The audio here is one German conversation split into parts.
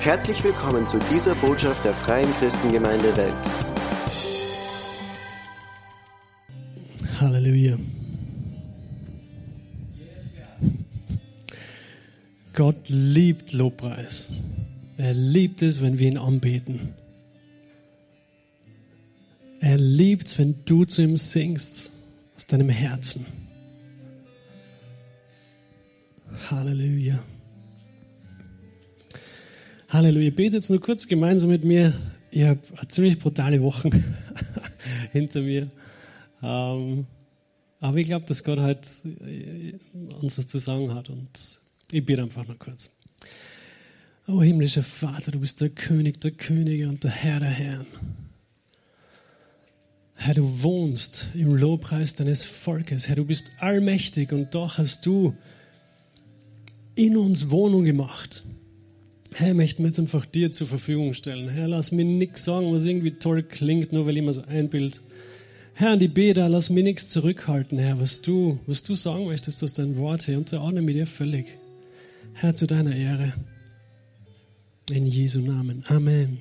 Herzlich willkommen zu dieser Botschaft der Freien Christengemeinde Wels. Halleluja. Gott liebt Lobpreis. Er liebt es, wenn wir ihn anbeten. Er liebt es, wenn du zu ihm singst aus deinem Herzen. Halleluja. Halleluja. Betet jetzt nur kurz gemeinsam mit mir. Ich habe ziemlich brutale Wochen hinter mir. Ähm, aber ich glaube, dass Gott halt uns was zu sagen hat. Und ich bete einfach noch kurz. O himmlischer Vater, du bist der König der Könige und der Herr der Herren. Herr, du wohnst im Lobpreis deines Volkes. Herr, du bist allmächtig und doch hast du in uns Wohnung gemacht. Herr, möchten wir jetzt einfach dir zur Verfügung stellen. Herr, lass mir nichts sagen, was irgendwie toll klingt, nur weil ich mir so einbild. Herr, an die Beter, lass mir nichts zurückhalten, Herr, was du, was du sagen möchtest, dein Wort, Herr, unterordne mir dir völlig. Herr, zu deiner Ehre. In Jesu Namen. Amen.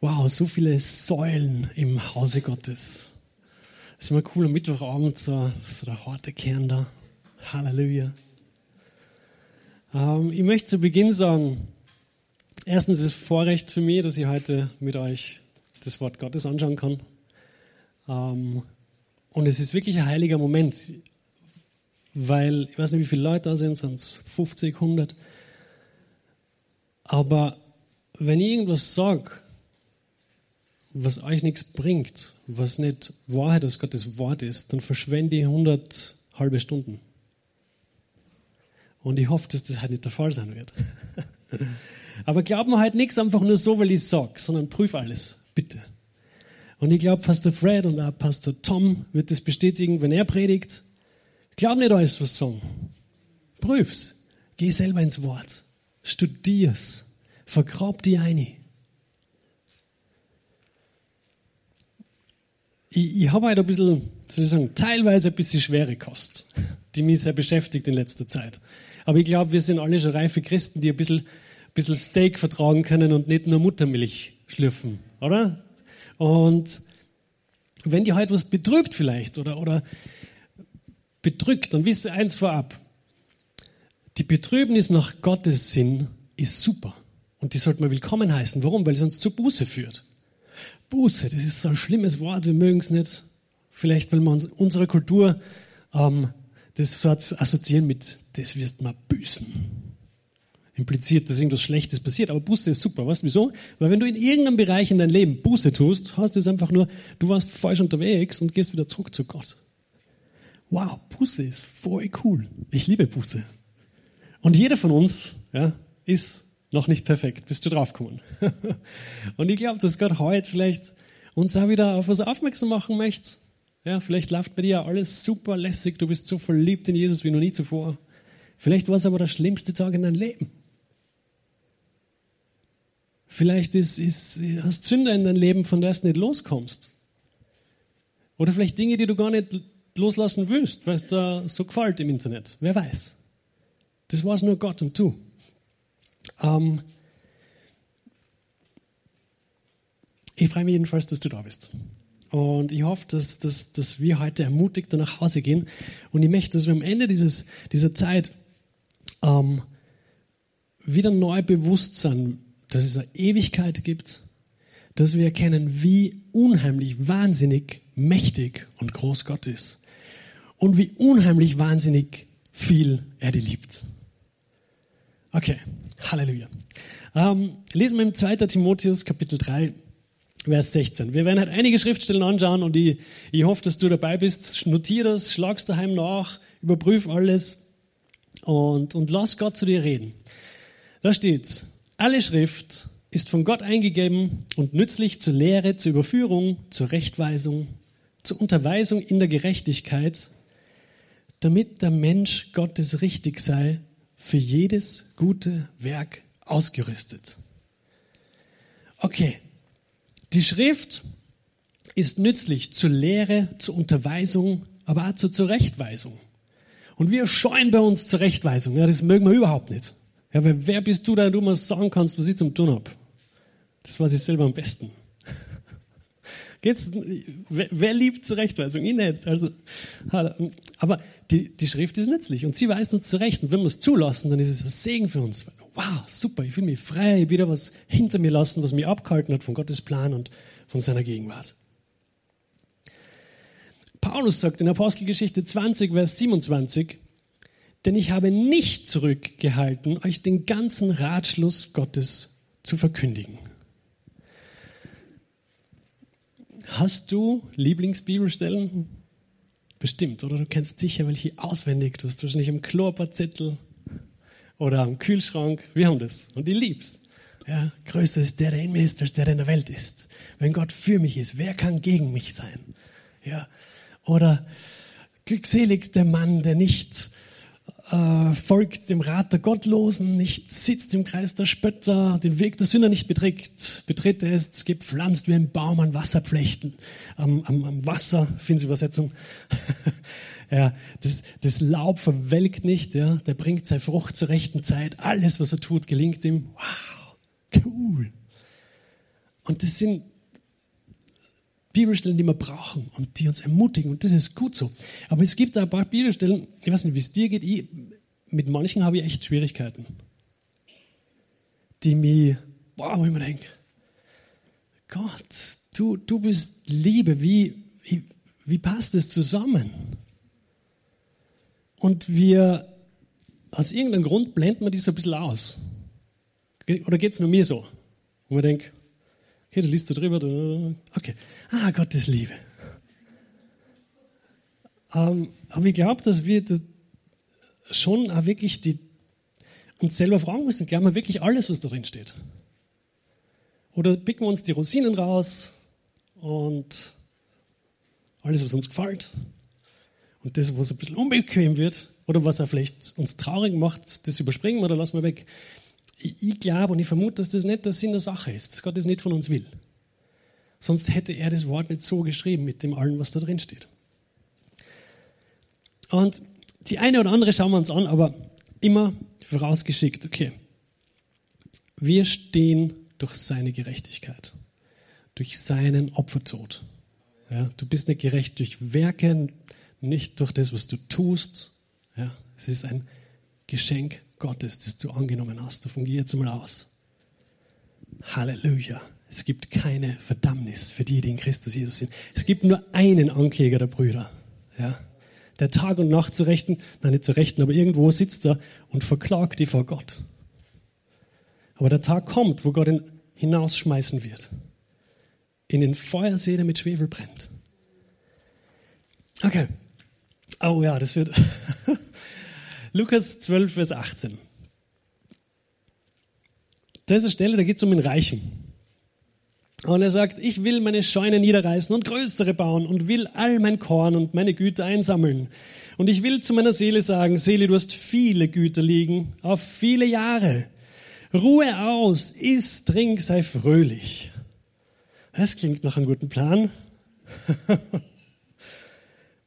Wow, so viele Säulen im Hause Gottes. Das ist immer cool am Mittwochabend, so, so der harte Kern da. Halleluja. Ähm, ich möchte zu Beginn sagen, erstens ist es Vorrecht für mich, dass ich heute mit euch das Wort Gottes anschauen kann. Ähm, und es ist wirklich ein heiliger Moment, weil ich weiß nicht, wie viele Leute da sind, sind es 50, 100. Aber wenn ich irgendwas sage, was euch nichts bringt, was nicht Wahrheit aus Gottes Wort ist, dann verschwende ich 100 halbe Stunden. Und ich hoffe, dass das halt nicht der Fall sein wird. Aber glaub mir halt nichts einfach nur so, weil ich sag, sondern prüf alles, bitte. Und ich glaube, Pastor Fred und auch Pastor Tom wird das bestätigen, wenn er predigt. Glaub nicht alles, was sagen. Prüf's. Geh selber ins Wort. Studier's. Vergrab die eine. Ich, ich habe halt ein bisschen, soll ich sagen, teilweise ein bisschen schwere Kost, die mich sehr beschäftigt in letzter Zeit. Aber ich glaube, wir sind alle schon reife Christen, die ein bisschen, ein bisschen Steak vertragen können und nicht nur Muttermilch schlürfen, oder? Und wenn die heute was betrübt vielleicht oder, oder bedrückt, dann wisst ihr eins vorab. Die Betrübnis nach Gottes Sinn ist super. Und die sollte man willkommen heißen. Warum? Weil sie uns zur Buße führt. Buße, das ist so ein schlimmes Wort, wir mögen es nicht. Vielleicht, weil wir uns unserer Kultur ähm, das assoziieren mit, das wirst mal büßen. Impliziert, dass irgendwas Schlechtes passiert, aber Buße ist super. Weißt du wieso? Weil wenn du in irgendeinem Bereich in deinem Leben Buße tust, heißt es einfach nur, du warst falsch unterwegs und gehst wieder zurück zu Gott. Wow, Buße ist voll cool. Ich liebe Buße. Und jeder von uns ja, ist noch nicht perfekt, bist du draufgekommen. und ich glaube, dass Gott heute vielleicht uns auch wieder auf was aufmerksam machen möchte, ja, vielleicht läuft bei dir alles super lässig, du bist so verliebt in Jesus wie noch nie zuvor. Vielleicht war es aber der schlimmste Tag in deinem Leben. Vielleicht ist, ist, hast Sünder in deinem Leben, von der du nicht loskommst. Oder vielleicht Dinge, die du gar nicht loslassen willst, weil es da so gefällt im Internet. Wer weiß. Das war es nur Gott und du. Ähm ich freue mich jedenfalls, dass du da bist. Und ich hoffe, dass, dass, dass wir heute ermutigt nach Hause gehen. Und ich möchte, dass wir am Ende dieses, dieser Zeit ähm, wieder neu bewusst sind, dass es eine Ewigkeit gibt, dass wir erkennen, wie unheimlich, wahnsinnig mächtig und groß Gott ist. Und wie unheimlich, wahnsinnig viel er die liebt. Okay, Halleluja. Ähm, lesen wir im 2. Timotheus Kapitel 3, Vers 16. Wir werden halt einige Schriftstellen anschauen und ich, ich hoffe, dass du dabei bist. Notier das, schlag's daheim nach, überprüf alles und, und lass Gott zu dir reden. Da steht, alle Schrift ist von Gott eingegeben und nützlich zur Lehre, zur Überführung, zur Rechtweisung, zur Unterweisung in der Gerechtigkeit, damit der Mensch Gottes richtig sei, für jedes gute Werk ausgerüstet. Okay, die Schrift ist nützlich zur Lehre, zur Unterweisung, aber auch zur Zurechtweisung. Und wir scheuen bei uns Zurechtweisung. Ja, das mögen wir überhaupt nicht. Ja, wer bist du, da du mal sagen kannst, was ich zum tun habe? Das weiß ich selber am besten. Wer, wer liebt Zurechtweisung? Ich nicht. Also, aber die, die Schrift ist nützlich und sie weist uns zurecht. Und wenn wir es zulassen, dann ist es ein Segen für uns. Wow, super, ich fühle mich frei, wieder was hinter mir lassen, was mich abgehalten hat von Gottes Plan und von seiner Gegenwart. Paulus sagt in Apostelgeschichte 20, Vers 27, denn ich habe nicht zurückgehalten, euch den ganzen Ratschluss Gottes zu verkündigen. Hast du Lieblingsbibelstellen? Bestimmt, oder? Du kennst sicher welche auswendig. Du hast wahrscheinlich am Klo Zettel oder am Kühlschrank. Wir haben das und ich lieb's. Ja, größer ist der, der in mir ist, als der, der in der Welt ist. Wenn Gott für mich ist, wer kann gegen mich sein? Ja, oder glückselig der Mann, der nicht äh, folgt dem Rat der Gottlosen, nicht sitzt im Kreis der Spötter, den Weg der Sünder nicht beträgt, betritt er ist gepflanzt wie ein Baum an Wasserflechten, am, am, am Wasser, Übersetzung. ja, das, das Laub verwelkt nicht, ja, der bringt seine Frucht zur rechten Zeit, alles, was er tut, gelingt ihm. Wow, cool. Und das sind Bibelstellen, die wir brauchen und die uns ermutigen. Und das ist gut so. Aber es gibt ein paar Bibelstellen, ich weiß nicht, wie es dir geht, ich, mit manchen habe ich echt Schwierigkeiten. Die mir, boah, wo ich mir denke, Gott, du, du bist Liebe, wie, wie, wie passt das zusammen? Und wir, aus irgendeinem Grund blenden wir die so ein bisschen aus. Oder geht es nur mir so? Wo man denkt, Okay, du liest da drüber. Okay. Ah, Gottes Liebe. Ähm, aber ich glaube, dass wir das schon auch wirklich die, uns selber fragen müssen, glauben wir wirklich alles, was da drin steht? Oder picken wir uns die Rosinen raus und alles, was uns gefällt? Und das, was ein bisschen unbequem wird oder was auch vielleicht uns traurig macht, das überspringen wir oder lassen wir weg ich, glaube und ich vermute, dass das nicht der Sinn der Sache ist, dass Gott das nicht von uns will. Sonst hätte er das Wort nicht so geschrieben mit dem allen, was da drin steht. Und die eine oder andere schauen wir uns an, aber immer vorausgeschickt, okay. Wir stehen durch seine Gerechtigkeit, durch seinen Opfertod. Ja, du bist nicht gerecht durch Werke, nicht durch das, was du tust. Ja, es ist ein Geschenk Gottes, das du angenommen hast. Davon geh jetzt mal aus. Halleluja. Es gibt keine Verdammnis für die, die in Christus Jesus sind. Es gibt nur einen Ankläger der Brüder. Ja? Der Tag und Nacht zu rechten, nein, nicht zu rechten, aber irgendwo sitzt er und verklagt die vor Gott. Aber der Tag kommt, wo Gott ihn hinausschmeißen wird. In den Feuersee, der mit Schwefel brennt. Okay. Oh ja, das wird. Lukas 12, Vers 18. Da ist eine Stelle, da geht es um den Reichen. Und er sagt, ich will meine Scheune niederreißen und größere bauen und will all mein Korn und meine Güter einsammeln. Und ich will zu meiner Seele sagen, Seele, du hast viele Güter liegen, auf viele Jahre. Ruhe aus, iss, trink, sei fröhlich. Das klingt nach einem guten Plan.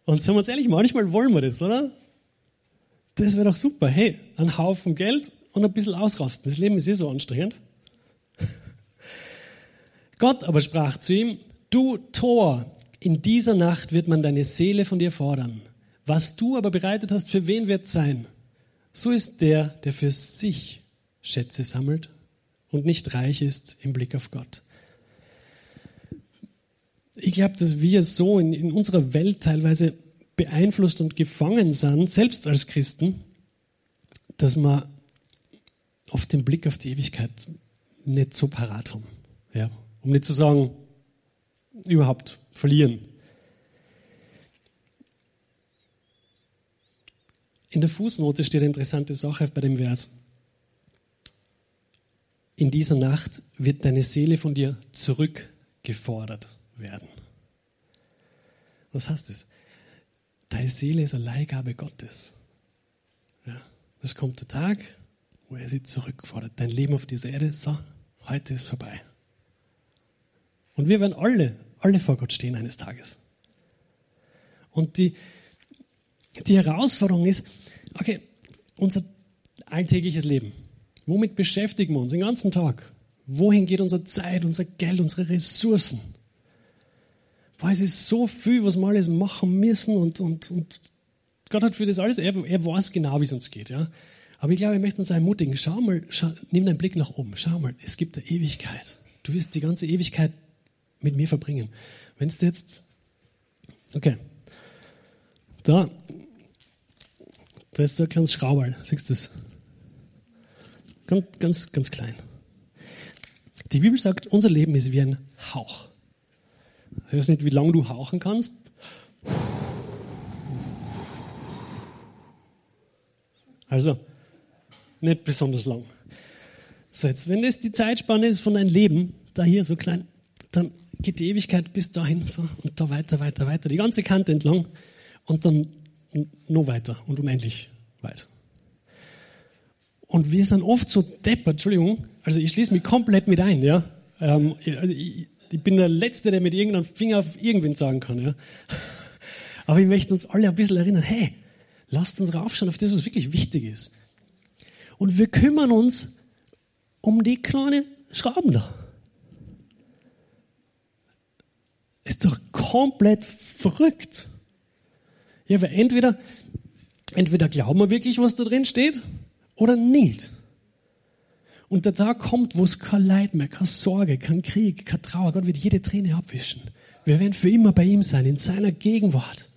und sagen wir uns ehrlich, manchmal wollen wir das, oder? Das wäre doch super. Hey, ein Haufen Geld und ein bisschen ausrasten. Das Leben ist eh so anstrengend. Gott aber sprach zu ihm, du Tor, in dieser Nacht wird man deine Seele von dir fordern. Was du aber bereitet hast, für wen wird sein? So ist der, der für sich Schätze sammelt und nicht reich ist im Blick auf Gott. Ich glaube, dass wir so in, in unserer Welt teilweise beeinflusst und gefangen sind, selbst als Christen, dass wir oft den Blick auf die Ewigkeit nicht so parat haben. Ja, um nicht zu sagen, überhaupt verlieren. In der Fußnote steht eine interessante Sache bei dem Vers. In dieser Nacht wird deine Seele von dir zurückgefordert werden. Was heißt das? Deine Seele ist eine Leihgabe Gottes. Ja. Es kommt der Tag, wo er sie zurückfordert. Dein Leben auf dieser Erde, so, heute ist vorbei. Und wir werden alle, alle vor Gott stehen eines Tages. Und die, die Herausforderung ist, okay, unser alltägliches Leben. Womit beschäftigen wir uns den ganzen Tag? Wohin geht unsere Zeit, unser Geld, unsere Ressourcen? Boah, es ist so viel, was wir alles machen müssen und, und, und Gott hat für das alles, er, er weiß genau, wie es uns geht. Ja? Aber ich glaube, ich möchte uns ermutigen, schau mal, schau, nimm deinen Blick nach oben, schau mal, es gibt eine Ewigkeit. Du wirst die ganze Ewigkeit mit mir verbringen. Wenn es jetzt, okay, da, da ist so ein kleines Schrauberl, siehst du das? Ganz, ganz, ganz klein. Die Bibel sagt, unser Leben ist wie ein Hauch. Ich weiß nicht, wie lange du hauchen kannst. Also, nicht besonders lang. So, jetzt, wenn das die Zeitspanne ist von deinem Leben, da hier so klein, dann geht die Ewigkeit bis dahin so und da weiter, weiter, weiter, die ganze Kante entlang und dann noch weiter und unendlich weit. Und wir sind oft so deppert, Entschuldigung, also ich schließe mich komplett mit ein, ja. Ähm, also ich, ich, bin der Letzte, der mit irgendeinem Finger auf irgendwen sagen kann, ja. Aber ich möchte uns alle ein bisschen erinnern, hey, lasst uns raufschauen auf das, was wirklich wichtig ist. Und wir kümmern uns um die kleinen Schrauben da. Ist doch komplett verrückt. Ja, weil entweder, entweder glauben wir wirklich, was da drin steht, oder nicht. Und der Tag kommt, wo es kein Leid mehr, keine Sorge, kein Krieg, keine Trauer. Gott wird jede Träne abwischen. Wir werden für immer bei ihm sein, in seiner Gegenwart.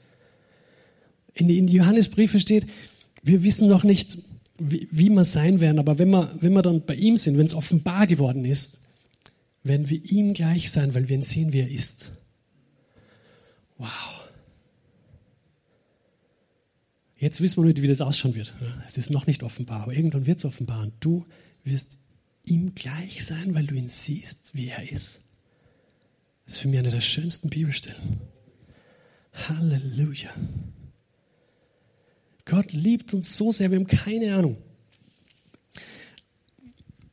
In die Johannesbriefe steht, wir wissen noch nicht, wie, wie wir sein werden, aber wenn wir, wenn wir dann bei ihm sind, wenn es offenbar geworden ist, werden wir ihm gleich sein, weil wir ihn sehen, wie er ist. Wow. Jetzt wissen wir nicht, wie das ausschauen wird. Es ist noch nicht offenbar, aber irgendwann wird es offenbar. Und du wirst ihm gleich sein, weil du ihn siehst, wie er ist. Das ist für mich eine der schönsten Bibelstellen. Halleluja. Gott liebt uns so sehr, wir haben keine Ahnung.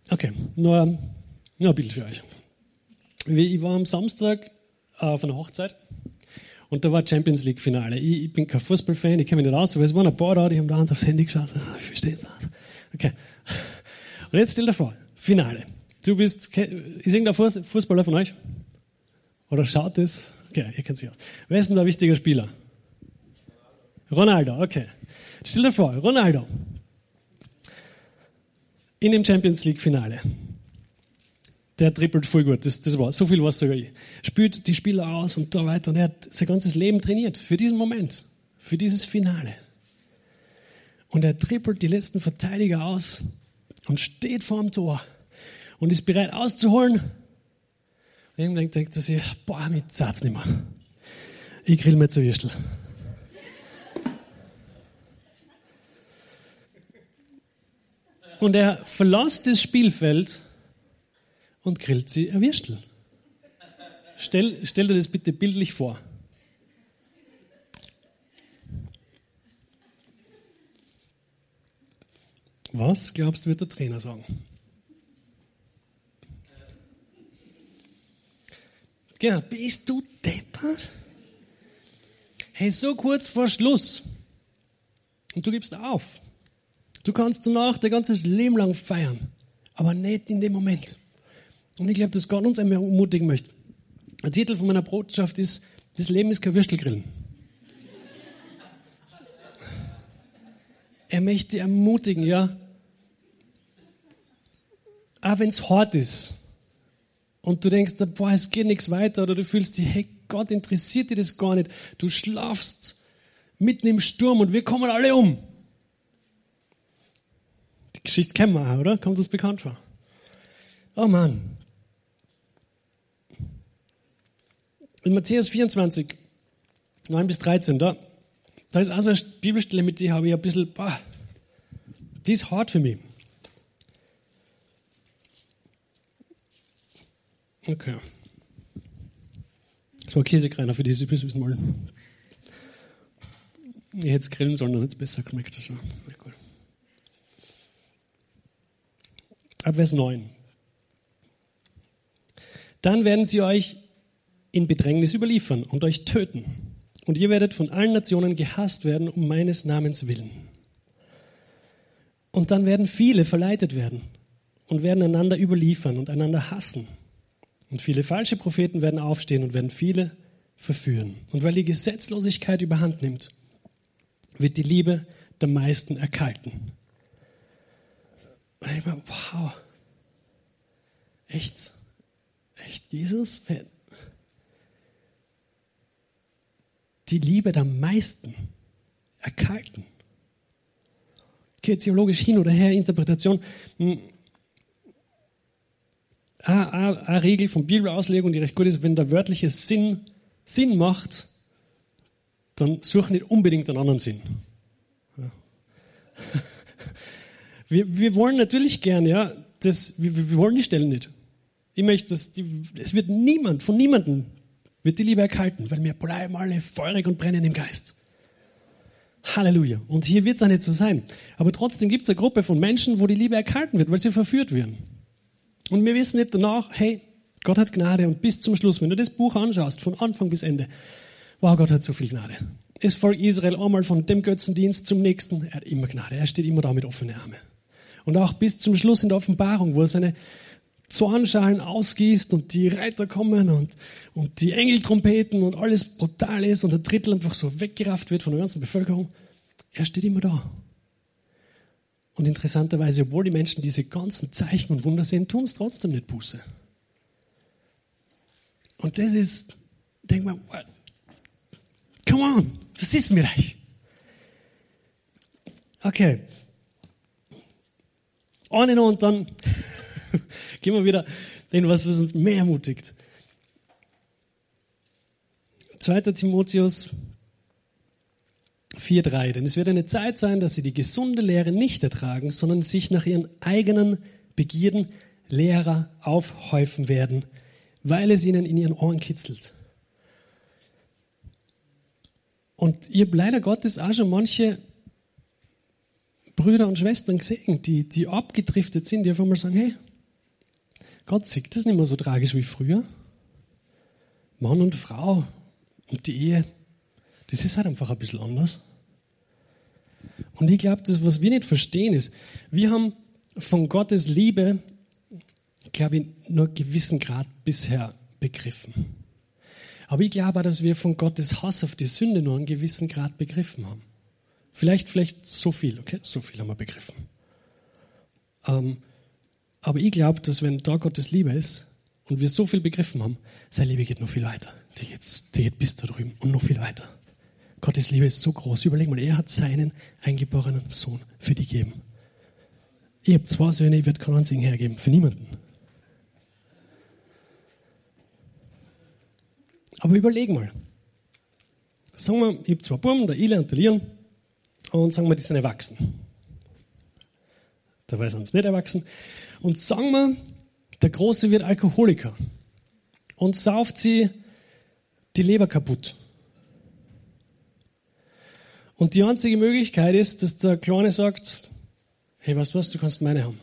Okay, nur, nur ein Bild für euch. Ich war am Samstag auf einer Hochzeit und da war Champions League Finale. Ich, ich bin kein Fußballfan, ich kenne mich nicht aus, aber es waren ein paar da, die haben da aufs Handy geschaut. Ah, ich verstehe es aus. Okay. Und jetzt stell dir vor, Finale. Du bist, ist irgendein Fußballer von euch? Oder schaut es? Okay, ihr kennt sich aus. Wer ist denn der wichtige Spieler? Ronaldo, okay. Stell dir vor, Ronaldo. In dem Champions League Finale der trippelt voll gut. Das, das war, so viel war es sogar ich. Spielt die Spieler aus und da weiter. Und er hat sein ganzes Leben trainiert für diesen Moment, für dieses Finale. Und er trippelt die letzten Verteidiger aus und steht vor dem Tor und ist bereit auszuholen. Und irgendwann denkt er sich, boah, mit Satz nicht mehr. Ich grill mir zu Würstel. Und er verlässt das Spielfeld und grillt sie ein Würstel. Stell, stell dir das bitte bildlich vor. Was glaubst du, wird der Trainer sagen? Genau, bist du deppert? Hey, so kurz vor Schluss. Und du gibst auf. Du kannst danach dein ganzes Leben lang feiern, aber nicht in dem Moment. Und ich glaube, dass Gott uns einmal ermutigen möchte. Der Titel von meiner Botschaft ist, das Leben ist kein Würstelgrillen. Er möchte ermutigen, ja. Auch wenn es hart ist und du denkst, boah, es geht nichts weiter oder du fühlst dich, hey, Gott interessiert dir das gar nicht. Du schlafst mitten im Sturm und wir kommen alle um. Die Geschichte kennen wir auch, oder? Kommt das bekannt vor? Oh Mann. In Matthäus 24, 9 bis 13, da, da ist also eine Bibelstelle, mit der habe ich ein bisschen, boah, die ist hart für mich. Okay. Das war Käsekreiner für diese bis mal. Ich hätte es grillen sollen, dann hätte es besser geschmeckt. War cool. Ab Vers 9. Dann werden sie euch in Bedrängnis überliefern und euch töten. Und ihr werdet von allen Nationen gehasst werden um meines Namens willen. Und dann werden viele verleitet werden und werden einander überliefern und einander hassen. Und viele falsche Propheten werden aufstehen und werden viele verführen. Und weil die Gesetzlosigkeit überhand nimmt, wird die Liebe der meisten erkalten. Und ich meine, wow, echt, echt Jesus? Die Liebe der meisten erkalten. Okay, theologisch hin oder her, Interpretation. Hm. Eine Regel von Bibelauslegung, die recht gut ist, wenn der wörtliche Sinn Sinn macht, dann such nicht unbedingt einen anderen Sinn. Ja. Wir, wir wollen natürlich gern, ja, das, wir, wir wollen die Stellen nicht. Ich möchte, dass die, es wird niemand, von niemandem wird die Liebe erkalten, weil wir bleiben alle feurig und brennen im Geist. Halleluja. Und hier wird es auch nicht so sein. Aber trotzdem gibt es eine Gruppe von Menschen, wo die Liebe erkalten wird, weil sie verführt werden. Und wir wissen nicht danach, hey, Gott hat Gnade und bis zum Schluss, wenn du das Buch anschaust, von Anfang bis Ende, wow, Gott hat so viel Gnade. Das Volk Israel einmal von dem Götzendienst zum nächsten, er hat immer Gnade, er steht immer da mit offenen Armen. Und auch bis zum Schluss in der Offenbarung, wo er seine Zornschalen ausgießt und die Reiter kommen und, und die Engeltrompeten und alles brutal ist und der Drittel einfach so weggerafft wird von der ganzen Bevölkerung. Er steht immer da. Und interessanterweise, obwohl die Menschen diese ganzen Zeichen und Wunder sehen, tun es trotzdem nicht Buße. Und das ist, denk mal, what? come on, was ist mit euch? Okay. Ohne und dann gehen wir wieder in was, was uns mehr ermutigt. 2. Timotheus 4.3. Denn es wird eine Zeit sein, dass sie die gesunde Lehre nicht ertragen, sondern sich nach ihren eigenen Begierden Lehrer aufhäufen werden, weil es ihnen in ihren Ohren kitzelt. Und ihr habt leider Gottes auch schon manche Brüder und Schwestern gesehen, die, die abgedriftet sind, die auf einmal sagen, hey, Gott sieht das nicht mehr so tragisch wie früher. Mann und Frau und die Ehe, das ist halt einfach ein bisschen anders. Und ich glaube, das, was wir nicht verstehen, ist, wir haben von Gottes Liebe glaube ich, nur einen gewissen Grad bisher begriffen. Aber ich glaube auch, dass wir von Gottes Hass auf die Sünde nur einen gewissen Grad begriffen haben. Vielleicht, vielleicht so viel, okay? So viel haben wir begriffen. Ähm, aber ich glaube, dass wenn da Gottes Liebe ist und wir so viel begriffen haben, seine Liebe geht noch viel weiter. Die geht, die geht bis da drüben und noch viel weiter. Gottes Liebe ist so groß. Überleg mal, er hat seinen eingeborenen Sohn für dich gegeben. Ich habe zwei Söhne, ich werde keinen einzigen hergeben. Für niemanden. Aber überleg mal. Sagen wir, ich habe zwei Buben, der Ile und der Leon, und sagen wir, die sind erwachsen. Dabei sind sie nicht erwachsen. Und sagen wir, der Große wird Alkoholiker und sauft sie die Leber kaputt. Und die einzige Möglichkeit ist, dass der Kleine sagt, hey, weißt du was, du kannst meine haben.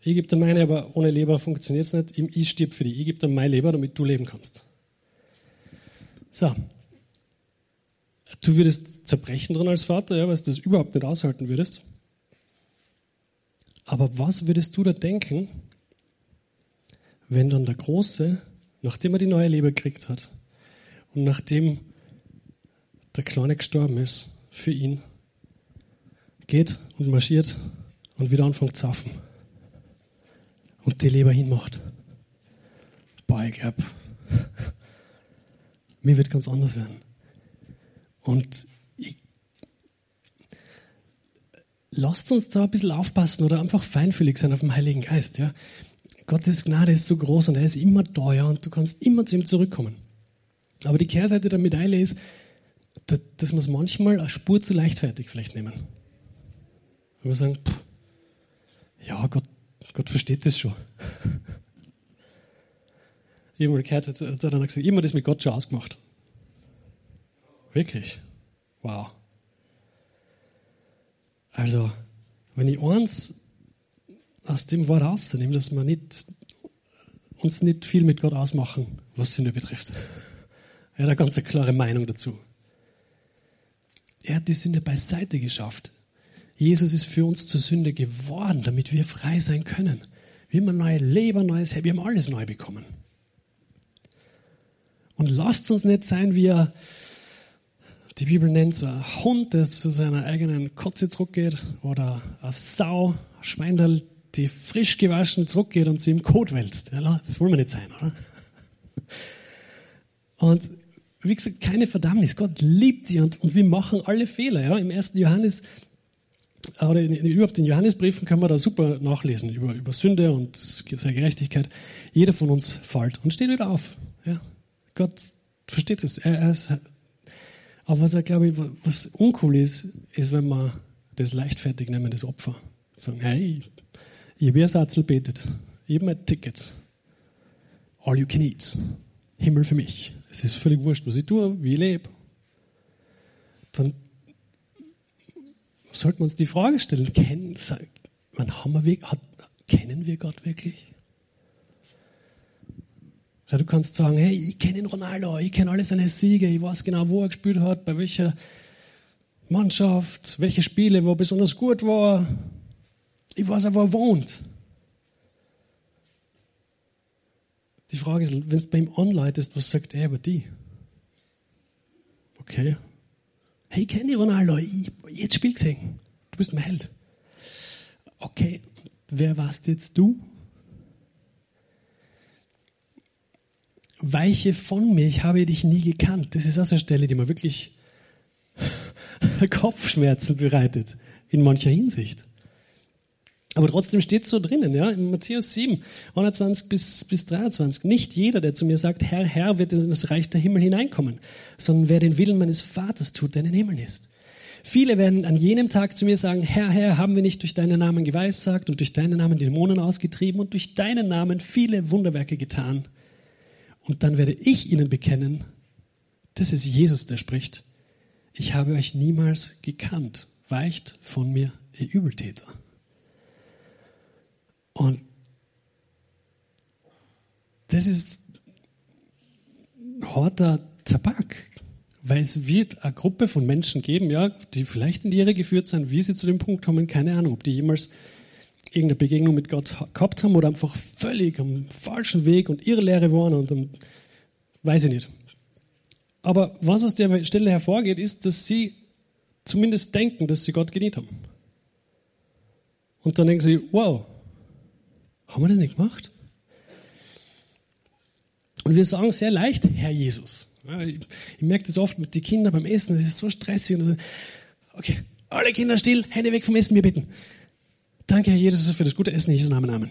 Ich gebe dir meine, aber ohne Leber funktioniert es nicht. Ich stirb für dich. Ich gebe dir meine Leber, damit du leben kannst. So. Du würdest zerbrechen dran als Vater, ja, weil du das überhaupt nicht aushalten würdest. Aber was würdest du da denken, wenn dann der Große, nachdem er die neue Leber gekriegt hat und nachdem der Kleine gestorben ist für ihn, geht und marschiert und wieder anfängt zu saufen? und die Leber hinmacht. Boah, ich glaube, mir wird ganz anders werden. Und ich, lasst uns da ein bisschen aufpassen oder einfach feinfühlig sein auf den Heiligen Geist. Ja? Gottes Gnade ist so groß und er ist immer ja, und du kannst immer zu ihm zurückkommen. Aber die Kehrseite der Medaille ist, dass, wir es manchmal eine Spur zu leichtfertig vielleicht nehmen. Wenn wir sagen, pff, ja, Gott, Gott versteht das schon. Ich habe mal gehört, hat, hat dann gesagt, immer das mit Gott schon ausgemacht. Wirklich? Wow. Also, wenn ich eins aus dem Wort rauszunehme, dass wir nicht, uns nicht viel mit Gott ausmachen, was Sünde betrifft. Er hat eine ganz klare Meinung dazu. Er hat die Sünde beiseite geschafft. Jesus ist für uns zur Sünde geworden, damit wir frei sein können. Wir haben ein neues Leben, neues Herz, wir haben alles neu bekommen. Und lasst uns nicht sein wie ein, die Bibel nennt es ein Hund, der zu seiner eigenen Kotze zurückgeht, oder eine Sau, ein Schweinerl, die frisch gewaschen zurückgeht und sie im Kot wälzt. Das wollen wir nicht sein, oder? Und wie gesagt, keine Verdammnis. Gott liebt die und, und wir machen alle Fehler. Ja? Im ersten Johannes, oder in, in, überhaupt in Johannesbriefen können wir da super nachlesen über, über Sünde und seine Gerechtigkeit. Jeder von uns fällt und steht wieder auf. Ja? Gott versteht es. Er, er ist, aber was er, glaube was uncool ist, ist, wenn wir das leichtfertig nehmen, das Opfer. Sagen, hey, ich habe Satzel betet, ich habe mein Ticket. All you can eat. Himmel für mich. Es ist völlig wurscht, was ich tue, wie ich lebe. Dann sollten wir uns die Frage stellen, kennen, man, haben wir, hat, kennen wir Gott wirklich? Du kannst sagen, hey, ich kenne den Ronaldo, ich kenne alle seine Siege, ich weiß genau, wo er gespielt hat, bei welcher Mannschaft, welche Spiele, wo er besonders gut war. Ich weiß auch, wo er wohnt. Die Frage ist, wenn du bei ihm anleitest, was sagt er über die? Okay. Hey, ich kenne Ronaldo, ich, jetzt Spiel gesehen. Du bist mein Held. Okay, wer warst jetzt du? Weiche von mir, ich habe dich nie gekannt. Das ist also eine Stelle, die mir wirklich Kopfschmerzen bereitet, in mancher Hinsicht. Aber trotzdem steht es so drinnen, ja, in Matthäus 7, 21 bis, bis 23. Nicht jeder, der zu mir sagt, Herr, Herr, wird in das Reich der Himmel hineinkommen, sondern wer den Willen meines Vaters tut, der in den Himmel ist. Viele werden an jenem Tag zu mir sagen, Herr, Herr, haben wir nicht durch deinen Namen geweissagt und durch deinen Namen Dämonen ausgetrieben und durch deinen Namen viele Wunderwerke getan? Und dann werde ich ihnen bekennen, das ist Jesus, der spricht, ich habe euch niemals gekannt, weicht von mir, ihr Übeltäter. Und das ist harter Tabak, weil es wird eine Gruppe von Menschen geben, ja, die vielleicht in die Irre geführt sind, wie sie zu dem Punkt kommen, keine Ahnung, ob die jemals irgendeine Begegnung mit Gott gehabt haben oder einfach völlig am falschen Weg und Irrlehre waren und dann, weiß ich nicht. Aber was aus der Stelle hervorgeht, ist, dass sie zumindest denken, dass sie Gott gedient haben. Und dann denken sie, wow, haben wir das nicht gemacht? Und wir sagen sehr leicht, Herr Jesus. ich, ich, merke das oft mit den Kindern beim Essen, das ist so stressig. Und so, okay, alle Kinder still, Hände weg vom Essen, wir bitten. Danke, Herr Jesus, für das gute Essen in Jesus Namen. Amen.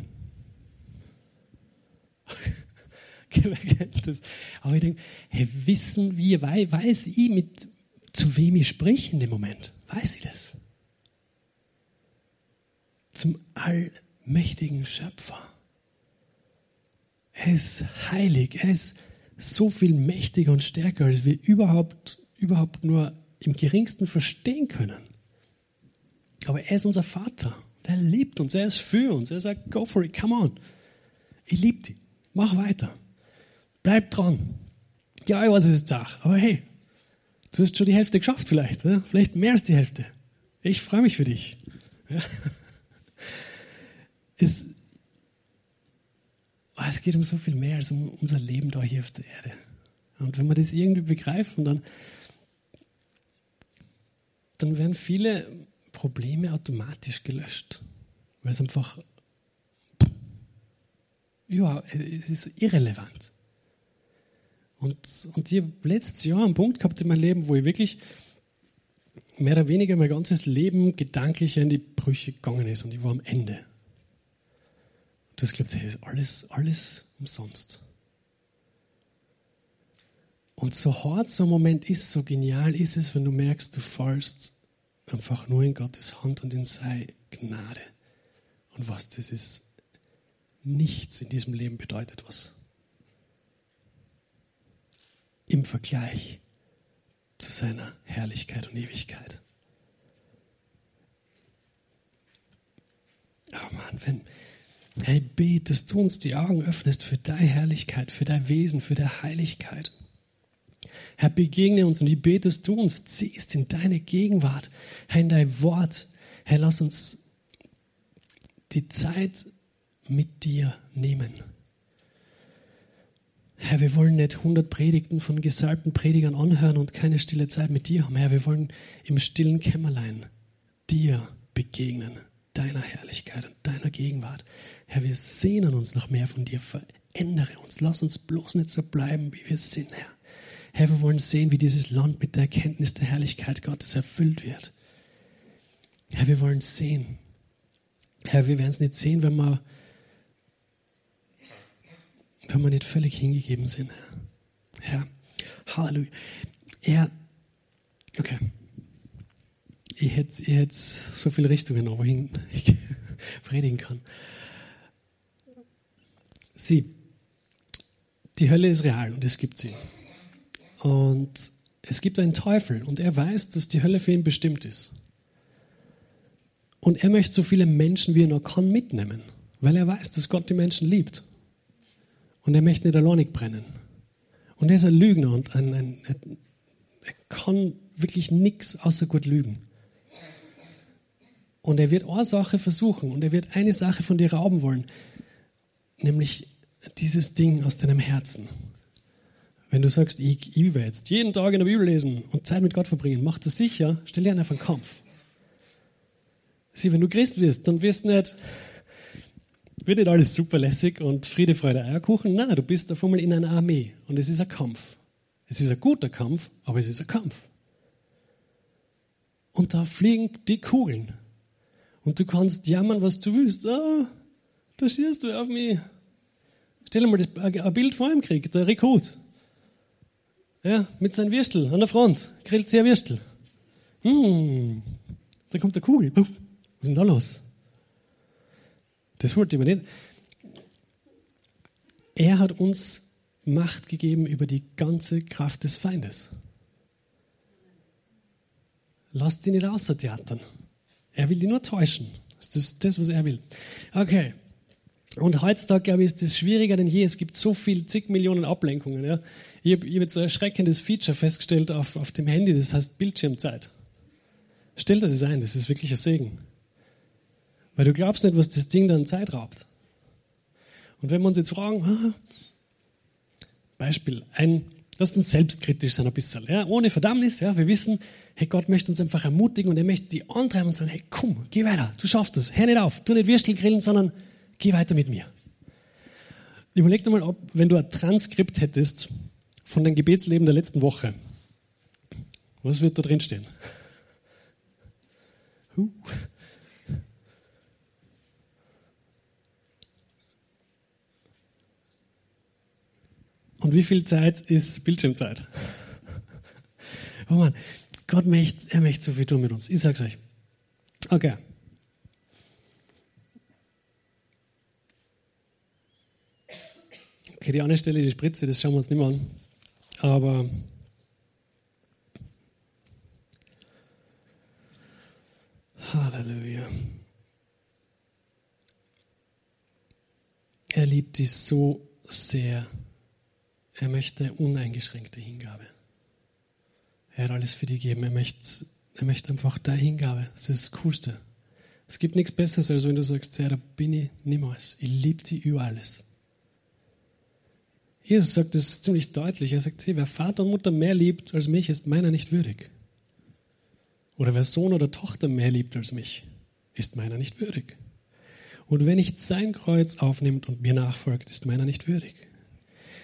Aber ich denke, hey, wissen wir, weiß ich, mit, zu wem ich spreche in dem Moment? Weiß ich das? Zum allmächtigen Schöpfer. Er ist heilig, er ist so viel mächtiger und stärker, als wir überhaupt, überhaupt nur im geringsten verstehen können. Aber er ist unser Vater. Der liebt uns, er ist für uns. Er sagt, go for it, come on. Ich liebe dich. Mach weiter. Bleib dran. Ja, ich weiß, es ist zart, aber hey, du hast schon die Hälfte geschafft vielleicht. Ja? Vielleicht mehr als die Hälfte. Ich freue mich für dich. Ja? Es, oh, es geht um so viel mehr als um unser Leben da hier auf der Erde. Und wenn wir das irgendwie begreifen, dann, dann werden viele Probleme automatisch gelöscht. Weil es einfach, ja, es ist irrelevant. Und, und ich habe letztes Jahr einen Punkt gehabt in meinem Leben, wo ich wirklich mehr oder weniger mein ganzes Leben gedanklich in die Brüche gegangen ist und ich war am Ende. Und das glaubt, hey, ist alles, alles umsonst. Und so hart so ein Moment ist, so genial ist es, wenn du merkst, du fallst einfach nur in Gottes Hand und in sei Gnade. Und was das ist, nichts in diesem Leben bedeutet was. Im Vergleich zu seiner Herrlichkeit und Ewigkeit. Oh Mann, wenn, hey, bet, dass du uns die Augen öffnest für deine Herrlichkeit, für dein Wesen, für deine Heiligkeit. Herr, begegne uns und ich bete, dass du uns ziehst in deine Gegenwart, Herr, in dein Wort. Herr, lass uns die Zeit mit dir nehmen. Herr, wir wollen nicht 100 Predigten von gesalbten Predigern anhören und keine stille Zeit mit dir haben. Herr, wir wollen im stillen Kämmerlein dir begegnen, deiner Herrlichkeit und deiner Gegenwart. Herr, wir sehnen uns nach mehr von dir. Verändere uns. Lass uns bloß nicht so bleiben, wie wir sind, Herr. Herr, wir wollen sehen, wie dieses Land mit der Erkenntnis der Herrlichkeit Gottes erfüllt wird. Herr, wir wollen sehen. Herr, wir werden es nicht sehen, wenn wir, wenn wir nicht völlig hingegeben sind, Herr. Herr, Halleluja. Er, okay. Ich hätte, ich hätte so viele Richtungen, wohin ich predigen kann. Sie, die Hölle ist real und es gibt sie. Und es gibt einen Teufel und er weiß, dass die Hölle für ihn bestimmt ist. Und er möchte so viele Menschen, wie er nur kann, mitnehmen, weil er weiß, dass Gott die Menschen liebt. Und er möchte nicht alleinig brennen. Und er ist ein Lügner und ein, ein, ein er kann wirklich nichts außer gut lügen. Und er wird eine Sache versuchen und er wird eine Sache von dir rauben wollen, nämlich dieses Ding aus deinem Herzen. Wenn du sagst, ich, ich will jetzt jeden Tag in der Bibel lesen und Zeit mit Gott verbringen, mach das sicher, stell dir einfach einen Kampf. Sieh, wenn du Christ wirst, dann wirst du nicht, wird nicht alles super lässig und Friede, Freude, Eierkuchen. Nein, du bist auf einmal in einer Armee und es ist ein Kampf. Es ist ein guter Kampf, aber es ist ein Kampf. Und da fliegen die Kugeln. Und du kannst jammern, was du willst. Ah, da schießt du auf mich. Stell dir mal das, ein Bild vor dem Krieg, der Rekrut. Ja, mit seinem Würstel an der Front, grillt sich ein Würstel. Hm, da kommt der Kugel. Was ist denn da los? Das wollte ich mir nicht. Er hat uns Macht gegeben über die ganze Kraft des Feindes. Lasst ihn nicht außertheatern. Er will die nur täuschen. Das ist das, was er will. Okay. Und heutzutage, glaube ich, ist das schwieriger denn je. Es gibt so viel, zig Millionen Ablenkungen. Ja. Ich habe hab jetzt ein erschreckendes Feature festgestellt auf, auf dem Handy, das heißt Bildschirmzeit. Stell dir das ein, das ist wirklich ein Segen. Weil du glaubst nicht, was das Ding dann Zeit raubt. Und wenn wir uns jetzt fragen, ah, Beispiel, ein, lass uns selbstkritisch sein ein bisschen, ja, ohne Verdammnis, ja, wir wissen, hey, Gott möchte uns einfach ermutigen und er möchte die antreiben und sagen, hey, komm, geh weiter, du schaffst das, hör nicht auf, tu nicht Würstel grillen, sondern geh weiter mit mir. Überleg dir mal, ob, wenn du ein Transkript hättest von deinem Gebetsleben der letzten Woche, was wird da drin stehen? Huh. Und wie viel Zeit ist Bildschirmzeit? Oh Mann, Gott möchte, er möchte so viel tun mit uns. Ich sag's euch. Okay. Okay, die andere Stelle, die Spritze, das schauen wir uns nicht mehr an. Aber Halleluja. Er liebt dich so sehr. Er möchte uneingeschränkte Hingabe. Er hat alles für dich gegeben. Er möchte, er möchte einfach deine Hingabe. Das ist das Coolste. Es gibt nichts Besseres, als wenn du sagst, ja, da bin ich niemals. Ich liebe dich über alles. Jesus sagt das ziemlich deutlich. Er sagt, hey, wer Vater und Mutter mehr liebt als mich, ist meiner nicht würdig. Oder wer Sohn oder Tochter mehr liebt als mich, ist meiner nicht würdig. Und wer nicht sein Kreuz aufnimmt und mir nachfolgt, ist meiner nicht würdig.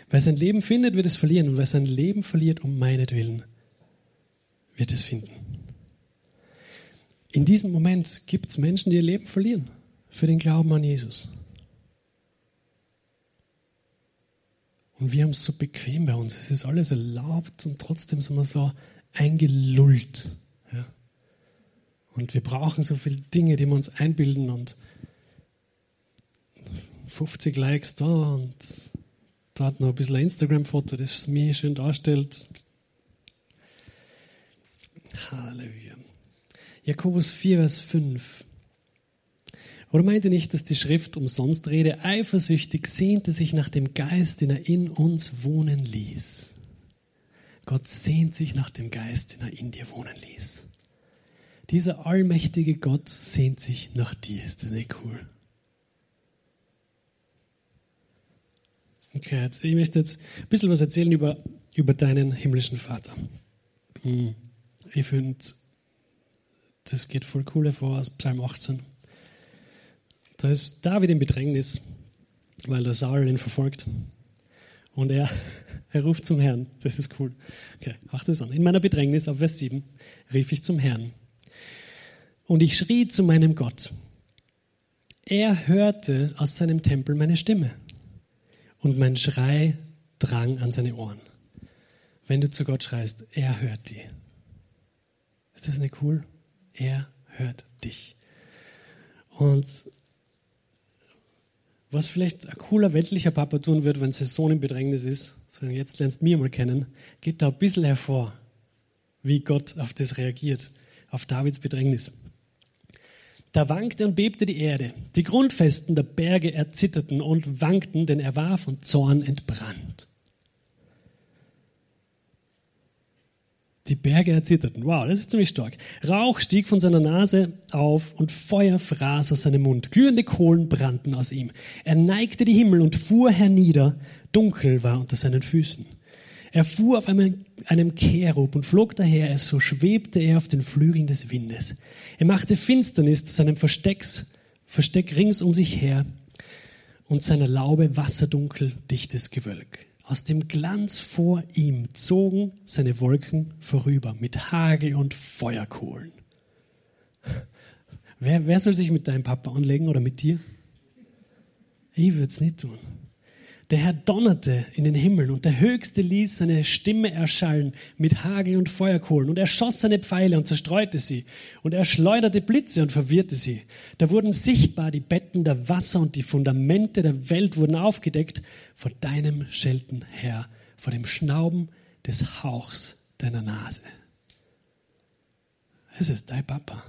Wer sein Leben findet, wird es verlieren. Und wer sein Leben verliert um meinetwillen, wird es finden. In diesem Moment gibt es Menschen, die ihr Leben verlieren für den Glauben an Jesus. Und wir haben es so bequem bei uns. Es ist alles erlaubt und trotzdem sind wir so eingelullt. Ja. Und wir brauchen so viele Dinge, die wir uns einbilden und 50 Likes da und da hat noch ein bisschen ein Instagram-Foto, das mich schön darstellt. Halleluja. Jakobus 4, Vers 5. Oder meint ihr nicht, dass die Schrift umsonst rede? Eifersüchtig sehnte sich nach dem Geist, den er in uns wohnen ließ. Gott sehnt sich nach dem Geist, den er in dir wohnen ließ. Dieser allmächtige Gott sehnt sich nach dir. Ist das nicht cool? Okay, jetzt, ich möchte jetzt ein bisschen was erzählen über, über deinen himmlischen Vater. Hm. Ich finde, das geht voll cool hervor aus Psalm 18. Da ist David im Bedrängnis, weil der Saul ihn verfolgt. Und er, er ruft zum Herrn. Das ist cool. Okay, achte es an. In meiner Bedrängnis, auf Vers 7, rief ich zum Herrn. Und ich schrie zu meinem Gott. Er hörte aus seinem Tempel meine Stimme. Und mein Schrei drang an seine Ohren. Wenn du zu Gott schreist, er hört die. Ist das nicht cool? Er hört dich. Und was vielleicht ein cooler weltlicher Papa tun wird, wenn sein Sohn im Bedrängnis ist, sondern jetzt lernst du mich mal kennen, geht da ein bisschen hervor, wie Gott auf das reagiert, auf Davids Bedrängnis. Da wankte und bebte die Erde. Die Grundfesten der Berge erzitterten und wankten, denn er war von Zorn entbrannt. Die Berge erzitterten. Wow, das ist ziemlich stark. Rauch stieg von seiner Nase auf und Feuer fraß aus seinem Mund. Glühende Kohlen brannten aus ihm. Er neigte die Himmel und fuhr hernieder. Dunkel war unter seinen Füßen. Er fuhr auf einem, einem Cherub und flog daher, so schwebte er auf den Flügeln des Windes. Er machte Finsternis zu seinem Verstecks, Versteck rings um sich her und seiner Laube wasserdunkel dichtes Gewölk. Aus dem Glanz vor ihm zogen seine Wolken vorüber mit Hagel und Feuerkohlen. Wer, wer soll sich mit deinem Papa anlegen oder mit dir? Ich würde es nicht tun. Der Herr donnerte in den Himmel und der Höchste ließ seine Stimme erschallen mit Hagel und Feuerkohlen und er schoss seine Pfeile und zerstreute sie und er schleuderte Blitze und verwirrte sie. Da wurden sichtbar die Betten der Wasser und die Fundamente der Welt wurden aufgedeckt vor deinem Schelten, Herr, vor dem Schnauben des Hauchs deiner Nase. Es ist dein Papa.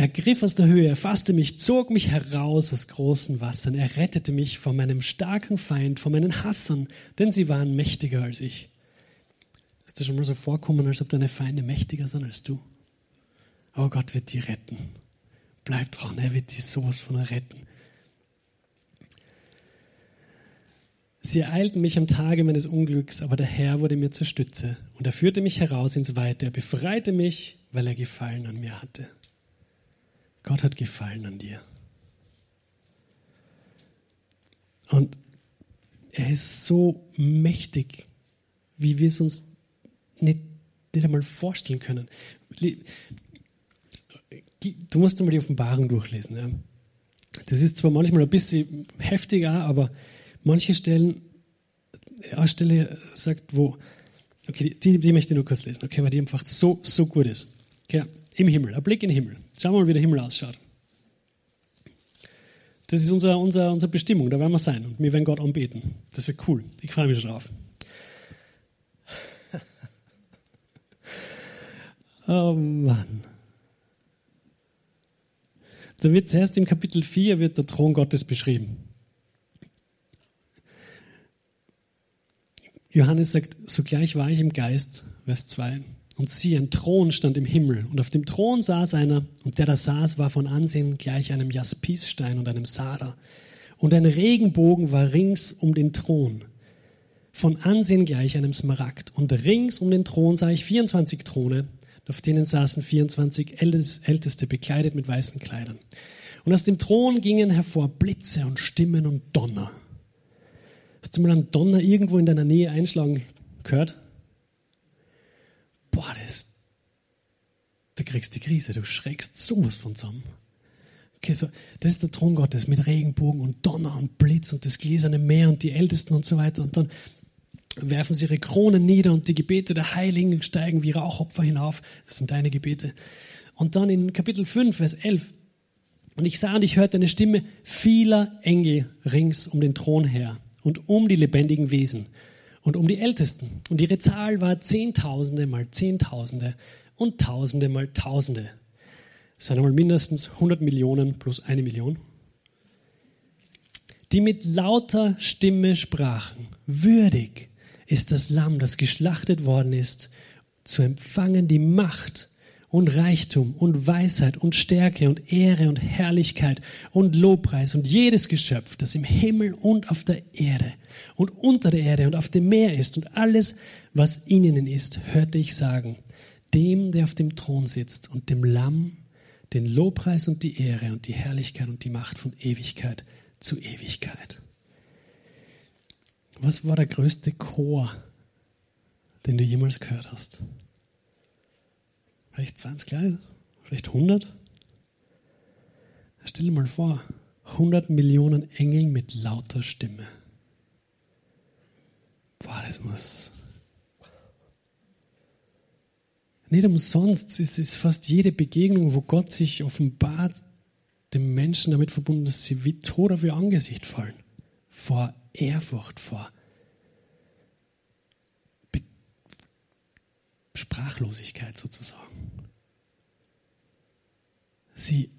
Er griff aus der Höhe, er fasste mich, zog mich heraus aus großen Wassern. Er rettete mich vor meinem starken Feind, vor meinen Hassern, denn sie waren mächtiger als ich. Ist dir schon mal so vorkommen, als ob deine Feinde mächtiger sind als du? Oh Gott wird die retten. Bleib dran, er wird dich sowas von retten. Sie ereilten mich am Tage meines Unglücks, aber der Herr wurde mir zur Stütze und er führte mich heraus ins Weite. Er befreite mich, weil er Gefallen an mir hatte. Gott hat gefallen an dir. Und er ist so mächtig, wie wir es uns nicht, nicht einmal vorstellen können. Du musst einmal die Offenbarung durchlesen. Ja. Das ist zwar manchmal ein bisschen heftiger, aber manche Stellen, eine Stelle sagt, wo, okay, die, die möchte ich nur kurz lesen, okay, weil die einfach so, so gut ist. Okay, im Himmel, ein Blick in den Himmel. Schauen wir mal, wie der Himmel ausschaut. Das ist unsere, unsere, unsere Bestimmung, da werden wir sein und wir werden Gott anbeten. Das wird cool. Ich freue mich schon drauf. oh Mann. Da wird zuerst im Kapitel 4 wird der Thron Gottes beschrieben. Johannes sagt, sogleich war ich im Geist, Vers 2. Und siehe, ein Thron stand im Himmel, und auf dem Thron saß einer, und der da saß, war von Ansehen gleich einem Jaspisstein und einem Sader. Und ein Regenbogen war rings um den Thron, von Ansehen gleich einem Smaragd. Und rings um den Thron sah ich 24 Throne, auf denen saßen 24 Älteste, bekleidet mit weißen Kleidern. Und aus dem Thron gingen hervor Blitze und Stimmen und Donner. Hast du mal einen Donner irgendwo in deiner Nähe einschlagen gehört? Boah, das, da kriegst du die Krise, du schreckst sowas von zusammen. Okay, so, das ist der Thron Gottes mit Regenbogen und Donner und Blitz und das gläserne Meer und die Ältesten und so weiter. Und dann werfen sie ihre Kronen nieder und die Gebete der Heiligen steigen wie Rauchopfer hinauf. Das sind deine Gebete. Und dann in Kapitel 5, Vers 11. Und ich sah und ich hörte eine Stimme vieler Engel rings um den Thron her und um die lebendigen Wesen und um die Ältesten. Und ihre Zahl war Zehntausende mal Zehntausende und Tausende mal Tausende. Das sind einmal mindestens 100 Millionen plus eine Million. Die mit lauter Stimme sprachen, würdig ist das Lamm, das geschlachtet worden ist, zu empfangen die Macht und Reichtum und Weisheit und Stärke und Ehre und Herrlichkeit und Lobpreis und jedes Geschöpf, das im Himmel und auf der Erde und unter der Erde und auf dem Meer ist und alles, was in ihnen ist, hörte ich sagen, dem, der auf dem Thron sitzt und dem Lamm, den Lobpreis und die Ehre und die Herrlichkeit und die Macht von Ewigkeit zu Ewigkeit. Was war der größte Chor, den du jemals gehört hast? Vielleicht 20 Leute? Vielleicht 100? Stell dir mal vor, 100 Millionen Engel mit lauter Stimme. Boah, das muss. Nicht umsonst es ist fast jede Begegnung, wo Gott sich offenbart, dem Menschen damit verbunden, dass sie wie tot auf ihr Angesicht fallen. Vor Ehrfurcht, vor Sprachlosigkeit sozusagen. Sie,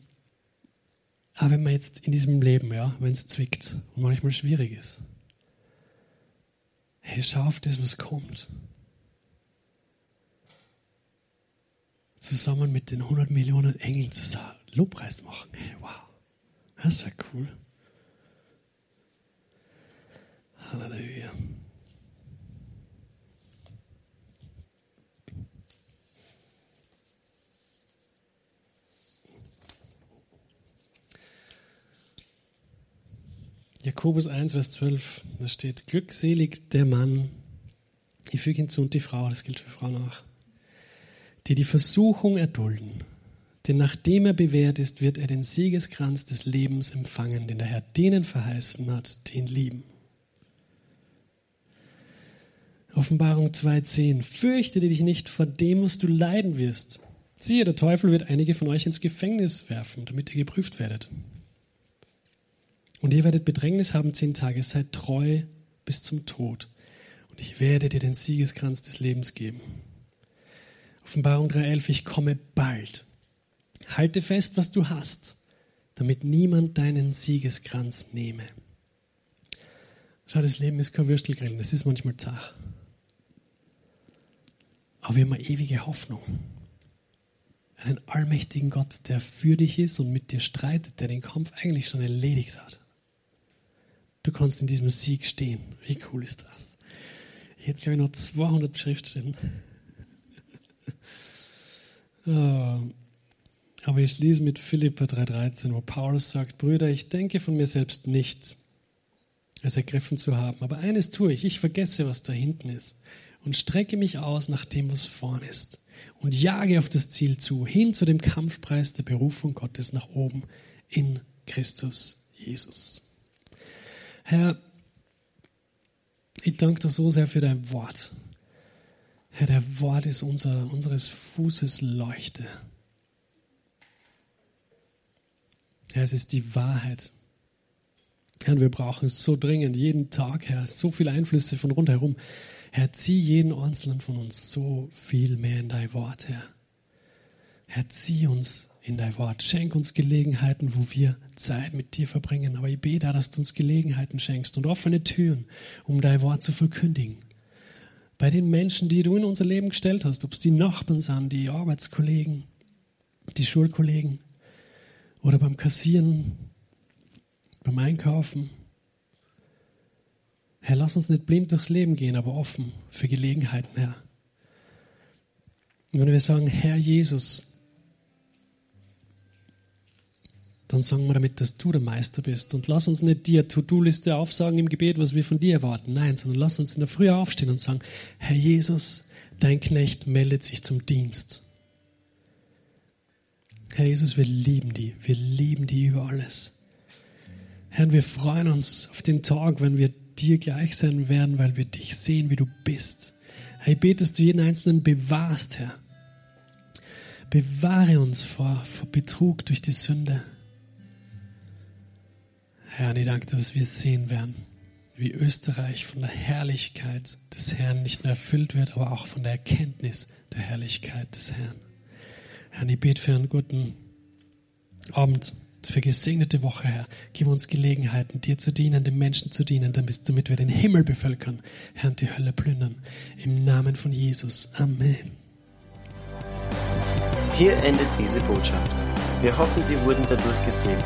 aber wenn man jetzt in diesem Leben, ja, wenn es zwickt und manchmal schwierig ist, hey, schau auf das, was kommt. Zusammen mit den 100 Millionen Engeln zusammen Lobpreis machen. Hey, wow, das wäre cool. Halleluja. Jakobus 1, Vers 12, da steht, glückselig der Mann, ich füge hinzu und die Frau, das gilt für Frauen auch, die die Versuchung erdulden. Denn nachdem er bewährt ist, wird er den Siegeskranz des Lebens empfangen, den der Herr denen verheißen hat, die ihn lieben. Offenbarung 2,10. Fürchte dich nicht vor dem, was du leiden wirst. Siehe, der Teufel wird einige von euch ins Gefängnis werfen, damit ihr geprüft werdet. Und ihr werdet Bedrängnis haben zehn Tage, seid treu bis zum Tod. Und ich werde dir den Siegeskranz des Lebens geben. Offenbarung 3,11, ich komme bald. Halte fest, was du hast, damit niemand deinen Siegeskranz nehme. Schau, das Leben ist kein Würstelgrillen, das ist manchmal zach. Aber wir haben eine ewige Hoffnung. Einen allmächtigen Gott, der für dich ist und mit dir streitet, der den Kampf eigentlich schon erledigt hat. Du kannst in diesem Sieg stehen. Wie cool ist das? Ich hätte, glaube ich, noch 200 Schriftstellen. oh. Aber ich schließe mit Philippa 3,13, wo Paulus sagt: Brüder, ich denke von mir selbst nicht, es ergriffen zu haben. Aber eines tue ich: Ich vergesse, was da hinten ist und strecke mich aus nach dem, was vorn ist und jage auf das Ziel zu, hin zu dem Kampfpreis der Berufung Gottes nach oben in Christus Jesus. Herr, ich danke dir so sehr für dein Wort. Herr, der Wort ist unser, unseres Fußes Leuchte. Herr, es ist die Wahrheit. Herr, wir brauchen es so dringend, jeden Tag, Herr, so viele Einflüsse von rundherum. Herr, zieh jeden Einzelnen von uns so viel mehr in dein Wort, Herr. Herr, zieh uns in dein Wort. Schenk uns Gelegenheiten, wo wir Zeit mit dir verbringen. Aber ich bete, dass du uns Gelegenheiten schenkst und offene Türen, um dein Wort zu verkündigen. Bei den Menschen, die du in unser Leben gestellt hast, ob es die Nachbarn sind, die Arbeitskollegen, die Schulkollegen oder beim Kassieren, beim Einkaufen. Herr, lass uns nicht blind durchs Leben gehen, aber offen für Gelegenheiten, Herr. Und wenn wir sagen, Herr Jesus, dann sagen wir damit, dass du der Meister bist. Und lass uns nicht dir To-Do-Liste aufsagen im Gebet, was wir von dir erwarten. Nein, sondern lass uns in der Früh aufstehen und sagen, Herr Jesus, dein Knecht meldet sich zum Dienst. Herr Jesus, wir lieben die. Wir lieben die über alles. Herr, wir freuen uns auf den Tag, wenn wir dir gleich sein werden, weil wir dich sehen, wie du bist. Herr, ich bete, dass du jeden Einzelnen bewahrst, Herr. Bewahre uns vor, vor Betrug durch die Sünde. Herr, ich danke, dass wir sehen werden, wie Österreich von der Herrlichkeit des Herrn nicht nur erfüllt wird, aber auch von der Erkenntnis der Herrlichkeit des Herrn. Herr, ich bete für einen guten Abend, für gesegnete Woche, Herr. Gib uns Gelegenheiten, dir zu dienen, den Menschen zu dienen, damit wir den Himmel bevölkern, Herr, und die Hölle plündern. Im Namen von Jesus. Amen. Hier endet diese Botschaft. Wir hoffen, Sie wurden dadurch gesegnet.